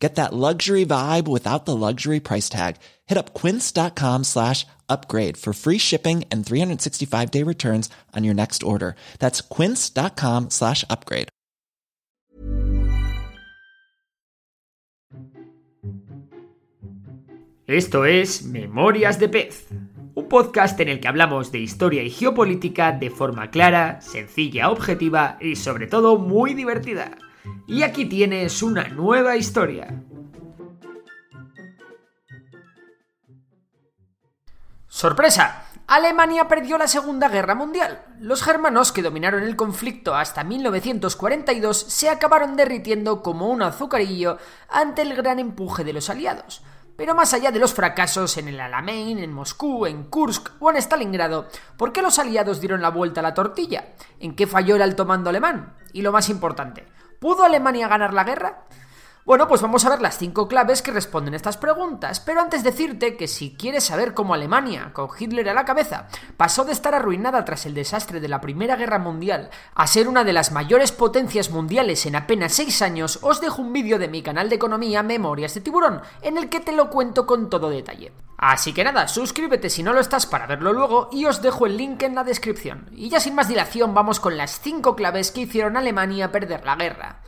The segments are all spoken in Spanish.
Get that luxury vibe without the luxury price tag. Hit up quince.com slash upgrade for free shipping and 365 day returns on your next order. That's quince.com slash upgrade. Esto es Memorias de Pez, un podcast en el que hablamos de historia y geopolítica de forma clara, sencilla, objetiva y sobre todo muy divertida. Y aquí tienes una nueva historia. ¡Sorpresa! Alemania perdió la Segunda Guerra Mundial. Los germanos que dominaron el conflicto hasta 1942 se acabaron derritiendo como un azucarillo ante el gran empuje de los aliados. Pero más allá de los fracasos en el Alamein, en Moscú, en Kursk o en Stalingrado, ¿por qué los aliados dieron la vuelta a la tortilla? ¿En qué falló el alto mando alemán? Y lo más importante, ¿pudo Alemania ganar la guerra? Bueno, pues vamos a ver las cinco claves que responden estas preguntas, pero antes decirte que si quieres saber cómo Alemania, con Hitler a la cabeza, pasó de estar arruinada tras el desastre de la Primera Guerra Mundial a ser una de las mayores potencias mundiales en apenas seis años, os dejo un vídeo de mi canal de economía Memorias de Tiburón, en el que te lo cuento con todo detalle. Así que nada, suscríbete si no lo estás para verlo luego y os dejo el link en la descripción. Y ya sin más dilación vamos con las cinco claves que hicieron a Alemania perder la guerra.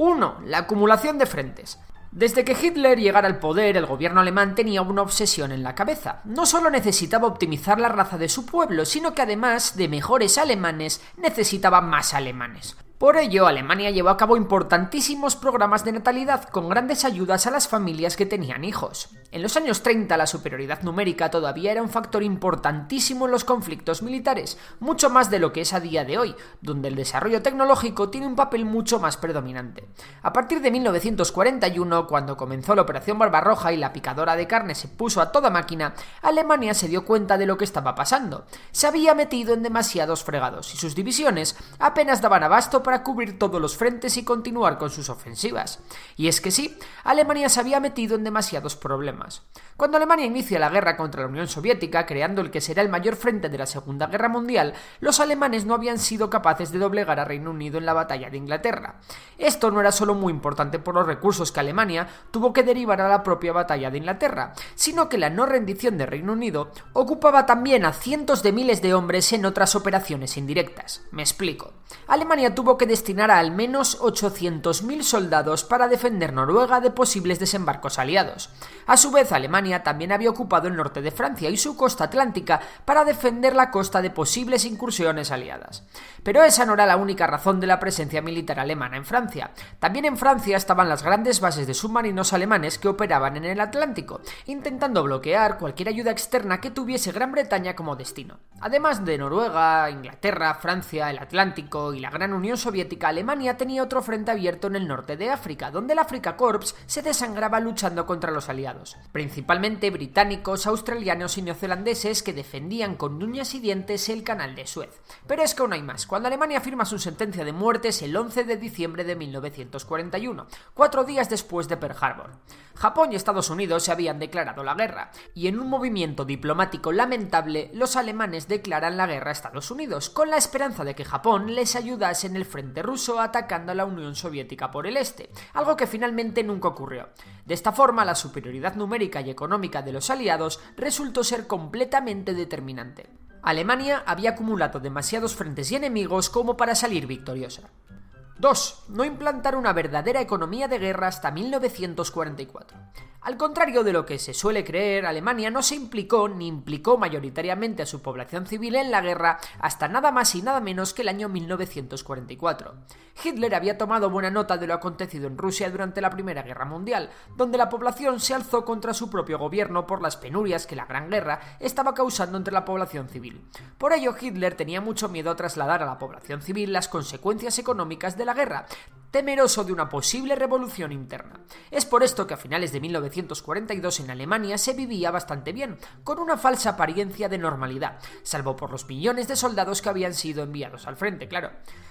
1. La acumulación de frentes. Desde que Hitler llegara al poder, el gobierno alemán tenía una obsesión en la cabeza. No solo necesitaba optimizar la raza de su pueblo, sino que además de mejores alemanes, necesitaba más alemanes. Por ello, Alemania llevó a cabo importantísimos programas de natalidad con grandes ayudas a las familias que tenían hijos. En los años 30 la superioridad numérica todavía era un factor importantísimo en los conflictos militares, mucho más de lo que es a día de hoy, donde el desarrollo tecnológico tiene un papel mucho más predominante. A partir de 1941, cuando comenzó la Operación Barbarroja y la picadora de carne se puso a toda máquina, Alemania se dio cuenta de lo que estaba pasando. Se había metido en demasiados fregados y sus divisiones apenas daban abasto para para cubrir todos los frentes y continuar con sus ofensivas. Y es que sí, Alemania se había metido en demasiados problemas. Cuando Alemania inicia la guerra contra la Unión Soviética, creando el que será el mayor frente de la Segunda Guerra Mundial, los alemanes no habían sido capaces de doblegar a Reino Unido en la batalla de Inglaterra. Esto no era solo muy importante por los recursos que Alemania tuvo que derivar a la propia batalla de Inglaterra, sino que la no rendición de Reino Unido ocupaba también a cientos de miles de hombres en otras operaciones indirectas. Me explico. Alemania tuvo que destinar a al menos 800.000 soldados para defender Noruega de posibles desembarcos aliados. A su vez, Alemania también había ocupado el norte de Francia y su costa atlántica para defender la costa de posibles incursiones aliadas. Pero esa no era la única razón de la presencia militar alemana en Francia. También en Francia estaban las grandes bases de submarinos alemanes que operaban en el Atlántico, intentando bloquear cualquier ayuda externa que tuviese Gran Bretaña como destino. Además de Noruega, Inglaterra, Francia, el Atlántico y la Gran Unión Alemania tenía otro frente abierto en el norte de África, donde el Afrika Corps se desangraba luchando contra los aliados, principalmente británicos, australianos y neozelandeses que defendían con uñas y dientes el canal de Suez. Pero es que aún hay más. Cuando Alemania firma su sentencia de muertes el 11 de diciembre de 1941, cuatro días después de Pearl Harbor. Japón y Estados Unidos se habían declarado la guerra, y en un movimiento diplomático lamentable, los alemanes declaran la guerra a Estados Unidos, con la esperanza de que Japón les ayudase en el frente ruso atacando a la Unión Soviética por el este, algo que finalmente nunca ocurrió. De esta forma, la superioridad numérica y económica de los aliados resultó ser completamente determinante. Alemania había acumulado demasiados frentes y enemigos como para salir victoriosa. 2. No implantar una verdadera economía de guerra hasta 1944. Al contrario de lo que se suele creer, Alemania no se implicó ni implicó mayoritariamente a su población civil en la guerra hasta nada más y nada menos que el año 1944. Hitler había tomado buena nota de lo acontecido en Rusia durante la Primera Guerra Mundial, donde la población se alzó contra su propio gobierno por las penurias que la Gran Guerra estaba causando entre la población civil. Por ello, Hitler tenía mucho miedo a trasladar a la población civil las consecuencias económicas de la guerra, temeroso de una posible revolución interna. Es por esto que a finales de 1942 en Alemania se vivía bastante bien, con una falsa apariencia de normalidad, salvo por los millones de soldados que habían sido enviados al frente, claro.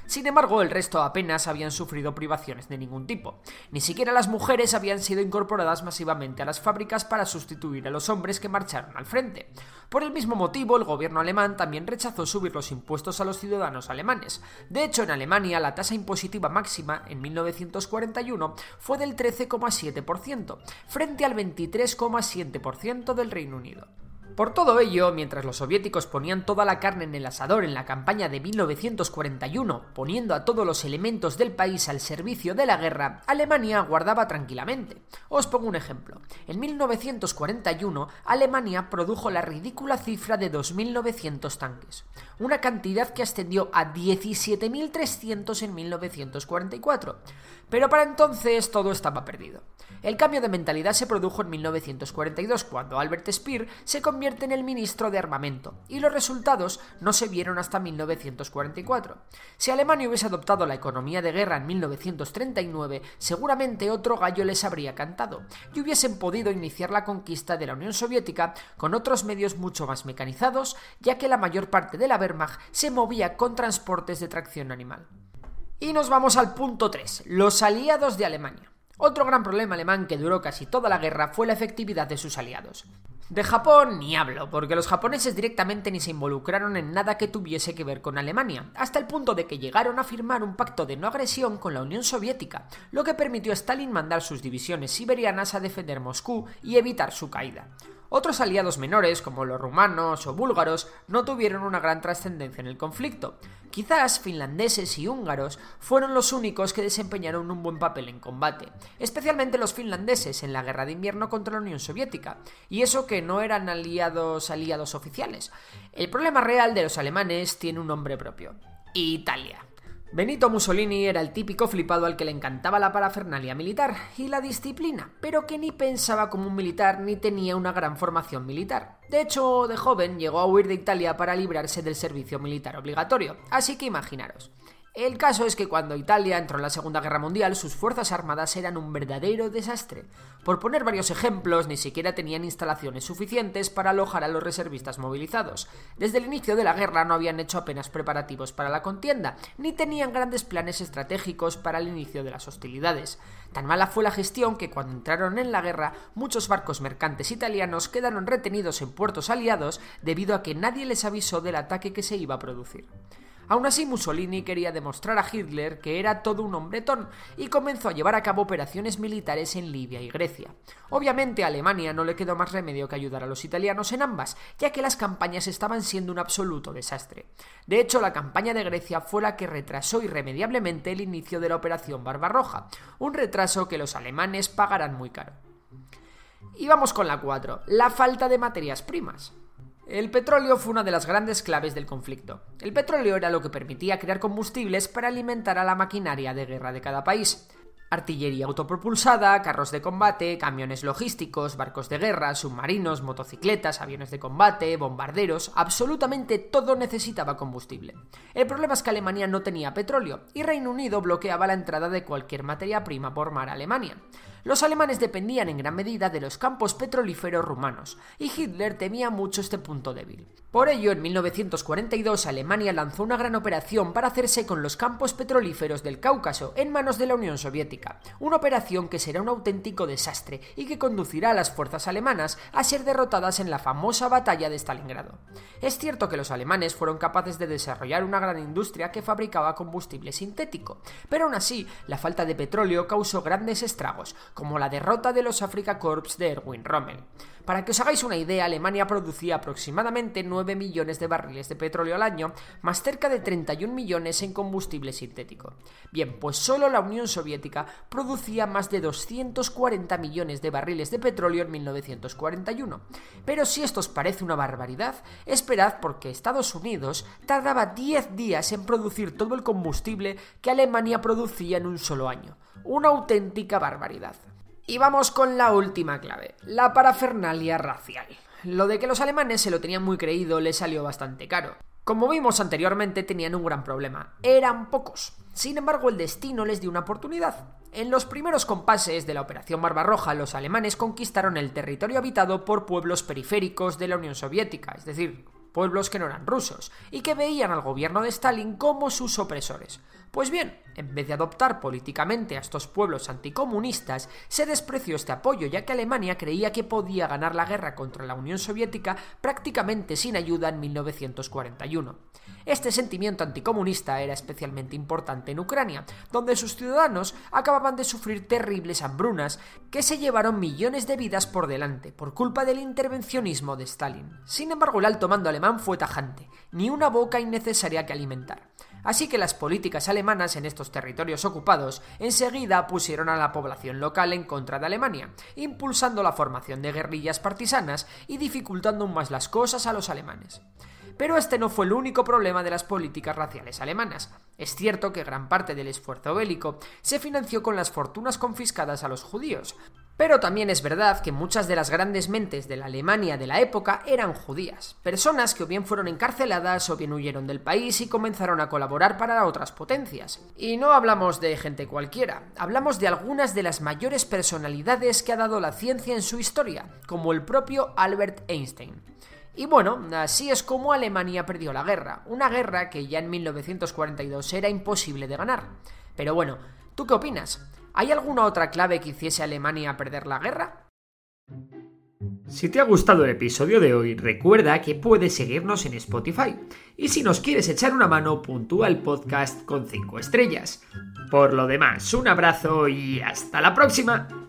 Sin embargo, el resto apenas habían sufrido privaciones de ningún tipo. Ni siquiera las mujeres habían sido incorporadas masivamente a las fábricas para sustituir a los hombres que marcharon al frente. Por el mismo motivo, el gobierno alemán también rechazó subir los impuestos a los ciudadanos alemanes. De hecho, en Alemania la tasa impositiva máxima en 1941 fue del 13,7%, frente al 23,7% del Reino Unido. Por todo ello, mientras los soviéticos ponían toda la carne en el asador en la campaña de 1941, poniendo a todos los elementos del país al servicio de la guerra, Alemania guardaba tranquilamente. Os pongo un ejemplo. En 1941, Alemania produjo la ridícula cifra de 2.900 tanques, una cantidad que ascendió a 17.300 en 1944. Pero para entonces todo estaba perdido. El cambio de mentalidad se produjo en 1942, cuando Albert Speer se convierte en el ministro de Armamento, y los resultados no se vieron hasta 1944. Si Alemania hubiese adoptado la economía de guerra en 1939, seguramente otro gallo les habría cantado, y hubiesen podido iniciar la conquista de la Unión Soviética con otros medios mucho más mecanizados, ya que la mayor parte de la Wehrmacht se movía con transportes de tracción animal. Y nos vamos al punto 3, los aliados de Alemania. Otro gran problema alemán que duró casi toda la guerra fue la efectividad de sus aliados. De Japón ni hablo, porque los japoneses directamente ni se involucraron en nada que tuviese que ver con Alemania, hasta el punto de que llegaron a firmar un pacto de no agresión con la Unión Soviética, lo que permitió a Stalin mandar sus divisiones siberianas a defender Moscú y evitar su caída. Otros aliados menores, como los rumanos o búlgaros, no tuvieron una gran trascendencia en el conflicto. Quizás finlandeses y húngaros fueron los únicos que desempeñaron un buen papel en combate, especialmente los finlandeses en la guerra de invierno contra la Unión Soviética, y eso que no eran aliados aliados oficiales. El problema real de los alemanes tiene un nombre propio, Italia. Benito Mussolini era el típico flipado al que le encantaba la parafernalia militar y la disciplina, pero que ni pensaba como un militar ni tenía una gran formación militar. De hecho, de joven llegó a huir de Italia para librarse del servicio militar obligatorio, así que imaginaros. El caso es que cuando Italia entró en la Segunda Guerra Mundial, sus fuerzas armadas eran un verdadero desastre. Por poner varios ejemplos, ni siquiera tenían instalaciones suficientes para alojar a los reservistas movilizados. Desde el inicio de la guerra no habían hecho apenas preparativos para la contienda, ni tenían grandes planes estratégicos para el inicio de las hostilidades. Tan mala fue la gestión que cuando entraron en la guerra, muchos barcos mercantes italianos quedaron retenidos en puertos aliados debido a que nadie les avisó del ataque que se iba a producir. Aún así, Mussolini quería demostrar a Hitler que era todo un hombretón y comenzó a llevar a cabo operaciones militares en Libia y Grecia. Obviamente a Alemania no le quedó más remedio que ayudar a los italianos en ambas, ya que las campañas estaban siendo un absoluto desastre. De hecho, la campaña de Grecia fue la que retrasó irremediablemente el inicio de la Operación Barbarroja, un retraso que los alemanes pagarán muy caro. Y vamos con la 4, la falta de materias primas. El petróleo fue una de las grandes claves del conflicto. El petróleo era lo que permitía crear combustibles para alimentar a la maquinaria de guerra de cada país. Artillería autopropulsada, carros de combate, camiones logísticos, barcos de guerra, submarinos, motocicletas, aviones de combate, bombarderos, absolutamente todo necesitaba combustible. El problema es que Alemania no tenía petróleo y Reino Unido bloqueaba la entrada de cualquier materia prima por mar a Alemania. Los alemanes dependían en gran medida de los campos petrolíferos rumanos, y Hitler temía mucho este punto débil. Por ello, en 1942 Alemania lanzó una gran operación para hacerse con los campos petrolíferos del Cáucaso en manos de la Unión Soviética, una operación que será un auténtico desastre y que conducirá a las fuerzas alemanas a ser derrotadas en la famosa batalla de Stalingrado. Es cierto que los alemanes fueron capaces de desarrollar una gran industria que fabricaba combustible sintético, pero aún así la falta de petróleo causó grandes estragos, como la derrota de los Afrika Corps de Erwin Rommel. Para que os hagáis una idea, Alemania producía aproximadamente 9 millones de barriles de petróleo al año, más cerca de 31 millones en combustible sintético. Bien, pues solo la Unión Soviética producía más de 240 millones de barriles de petróleo en 1941. Pero si esto os parece una barbaridad, esperad porque Estados Unidos tardaba 10 días en producir todo el combustible que Alemania producía en un solo año. Una auténtica barbaridad. Y vamos con la última clave, la parafernalia racial. Lo de que los alemanes se lo tenían muy creído les salió bastante caro. Como vimos anteriormente, tenían un gran problema. Eran pocos. Sin embargo, el destino les dio una oportunidad. En los primeros compases de la Operación Barbarroja, los alemanes conquistaron el territorio habitado por pueblos periféricos de la Unión Soviética, es decir, pueblos que no eran rusos, y que veían al gobierno de Stalin como sus opresores. Pues bien, en vez de adoptar políticamente a estos pueblos anticomunistas, se despreció este apoyo, ya que Alemania creía que podía ganar la guerra contra la Unión Soviética prácticamente sin ayuda en 1941. Este sentimiento anticomunista era especialmente importante en Ucrania, donde sus ciudadanos acababan de sufrir terribles hambrunas que se llevaron millones de vidas por delante por culpa del intervencionismo de Stalin. Sin embargo, el alto mando alemán fue tajante, ni una boca innecesaria que alimentar. Así que las políticas alemanas en estos territorios ocupados enseguida pusieron a la población local en contra de Alemania, impulsando la formación de guerrillas partisanas y dificultando aún más las cosas a los alemanes. Pero este no fue el único problema de las políticas raciales alemanas. Es cierto que gran parte del esfuerzo bélico se financió con las fortunas confiscadas a los judíos, pero también es verdad que muchas de las grandes mentes de la Alemania de la época eran judías, personas que o bien fueron encarceladas o bien huyeron del país y comenzaron a colaborar para otras potencias. Y no hablamos de gente cualquiera, hablamos de algunas de las mayores personalidades que ha dado la ciencia en su historia, como el propio Albert Einstein. Y bueno, así es como Alemania perdió la guerra, una guerra que ya en 1942 era imposible de ganar. Pero bueno, ¿tú qué opinas? ¿Hay alguna otra clave que hiciese a Alemania perder la guerra? Si te ha gustado el episodio de hoy, recuerda que puedes seguirnos en Spotify. Y si nos quieres echar una mano, puntúa el podcast con 5 estrellas. Por lo demás, un abrazo y hasta la próxima.